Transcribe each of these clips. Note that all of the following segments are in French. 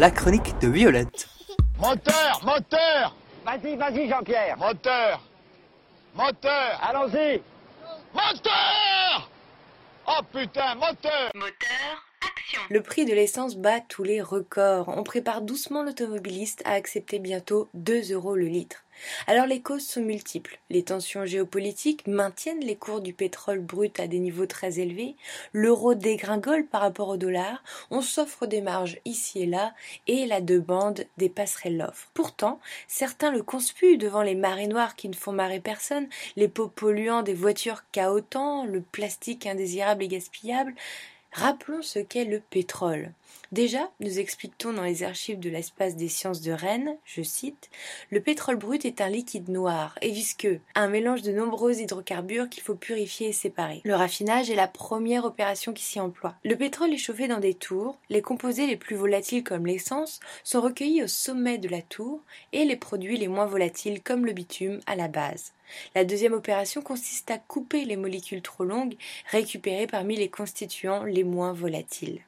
la chronique de Violette. Moteur, moteur Vas-y, vas-y, Jean-Pierre. Moteur Moteur Allons-y. Moteur Oh putain, moteur Moteur, Le prix de l'essence bat tous les records. On prépare doucement l'automobiliste à accepter bientôt 2 euros le litre. Alors les causes sont multiples. Les tensions géopolitiques maintiennent les cours du pétrole brut à des niveaux très élevés, l'euro dégringole par rapport au dollar, on s'offre des marges ici et là, et la demande dépasserait l'offre. Pourtant, certains le conspuent devant les marées noires qui ne font marrer personne, les pots polluants des voitures caotants, le plastique indésirable et gaspillable. Rappelons ce qu'est le pétrole. Déjà, nous explique-t-on dans les archives de l'espace des sciences de Rennes, je cite, le pétrole brut est un liquide noir et visqueux, un mélange de nombreux hydrocarbures qu'il faut purifier et séparer. Le raffinage est la première opération qui s'y emploie. Le pétrole est chauffé dans des tours, les composés les plus volatiles comme l'essence sont recueillis au sommet de la tour et les produits les moins volatiles comme le bitume à la base. La deuxième opération consiste à couper les molécules trop longues récupérées parmi les constituants les moins volatiles.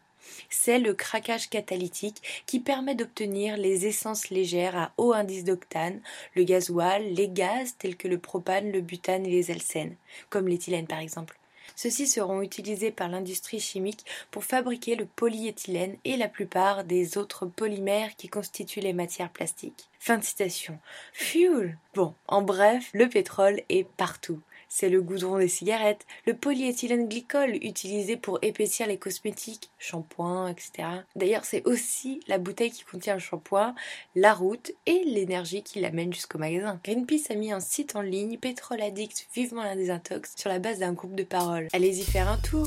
C'est le craquage catalytique qui permet d'obtenir les essences légères à haut indice d'octane, le gasoil, les gaz tels que le propane, le butane et les alcènes, comme l'éthylène par exemple. Ceux-ci seront utilisés par l'industrie chimique pour fabriquer le polyéthylène et la plupart des autres polymères qui constituent les matières plastiques. Fin de citation. Fuel. Bon, en bref, le pétrole est partout c'est le goudron des cigarettes, le polyéthylène glycol utilisé pour épaissir les cosmétiques, shampoing, etc. D'ailleurs, c'est aussi la bouteille qui contient le shampoing, la route et l'énergie qui l'amène jusqu'au magasin. Greenpeace a mis un site en ligne Pétrole Addict vivement la désintox sur la base d'un groupe de paroles. Allez-y faire un tour.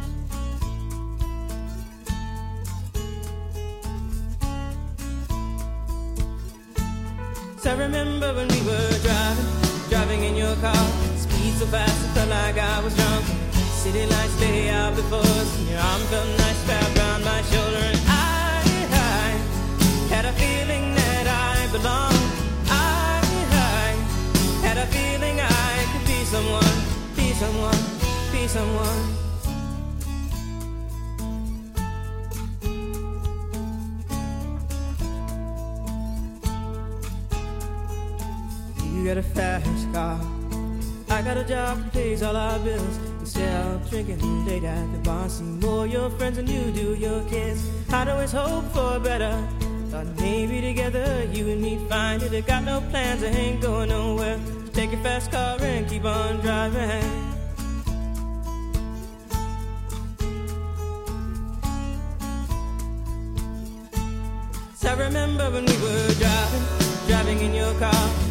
I remember when we were driving, driving in your car. Speed so fast, it felt like I was drunk. City lights lay out before us, and your arm felt nice wrapped around my shoulder, and I, I had a feeling that I belonged. I, I had a feeling I could be someone, be someone, be someone. Got a fast car. I got a job that pays all our bills. Instead of drinking late at the bar, see more your friends than you do your kids. I'd always hope for better. Thought maybe together you and me find it. I got no plans, I ain't going nowhere. Just take your fast car and keep on driving. I remember when we were driving, driving in your car.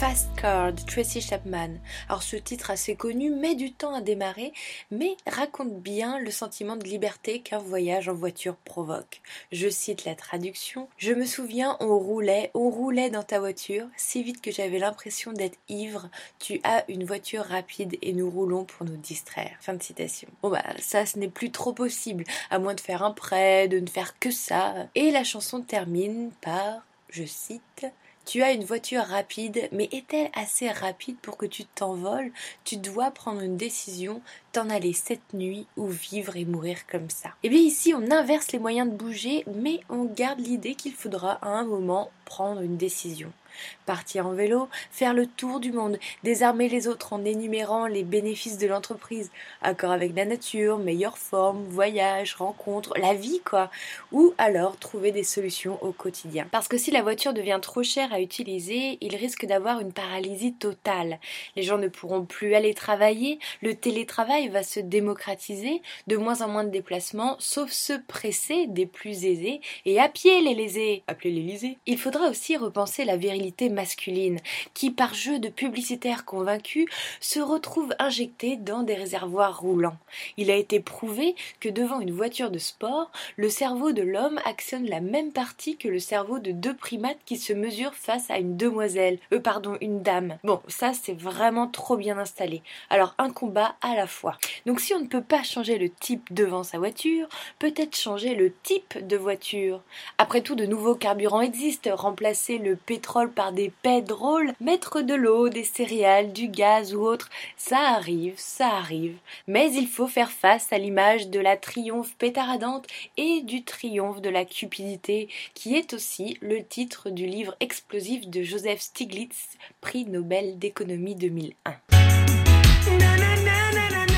Fast Car Tracy Chapman. Alors ce titre assez connu met du temps à démarrer, mais raconte bien le sentiment de liberté qu'un voyage en voiture provoque. Je cite la traduction. Je me souviens, on roulait, on roulait dans ta voiture, si vite que j'avais l'impression d'être ivre. Tu as une voiture rapide et nous roulons pour nous distraire. Fin de citation. Bon bah ça ce n'est plus trop possible, à moins de faire un prêt, de ne faire que ça. Et la chanson termine par, je cite, tu as une voiture rapide, mais est-elle assez rapide pour que tu t'envoles? Tu dois prendre une décision, t'en aller cette nuit ou vivre et mourir comme ça. Et bien ici, on inverse les moyens de bouger, mais on garde l'idée qu'il faudra à un moment prendre une décision. Partir en vélo, faire le tour du monde, désarmer les autres en énumérant les bénéfices de l'entreprise, accord avec la nature, meilleure forme, voyage, rencontre, la vie quoi, ou alors trouver des solutions au quotidien. Parce que si la voiture devient trop chère à utiliser, il risque d'avoir une paralysie totale. Les gens ne pourront plus aller travailler, le télétravail va se démocratiser, de moins en moins de déplacements, sauf ceux pressés des plus aisés, et à pied les lésés, appelez l'Élysée. Il faudra aussi repenser la virilité masculine, qui par jeu de publicitaires convaincus se retrouve injectée dans des réservoirs roulants. Il a été prouvé que devant une voiture de sport, le cerveau de l'homme actionne la même partie que le cerveau de deux primates qui se mesurent face à une demoiselle, euh pardon, une dame. Bon, ça c'est vraiment trop bien installé. Alors un combat à la fois. Donc si on ne peut pas changer le type devant sa voiture, peut-être changer le type de voiture. Après tout, de nouveaux carburants existent, remplacer le pétrole par des pétroles, mettre de l'eau, des céréales, du gaz ou autre, ça arrive, ça arrive. Mais il faut faire face à l'image de la triomphe pétaradante et du triomphe de la cupidité, qui est aussi le titre du livre explosif de Joseph Stiglitz, prix Nobel d'économie 2001. Na, na, na, na.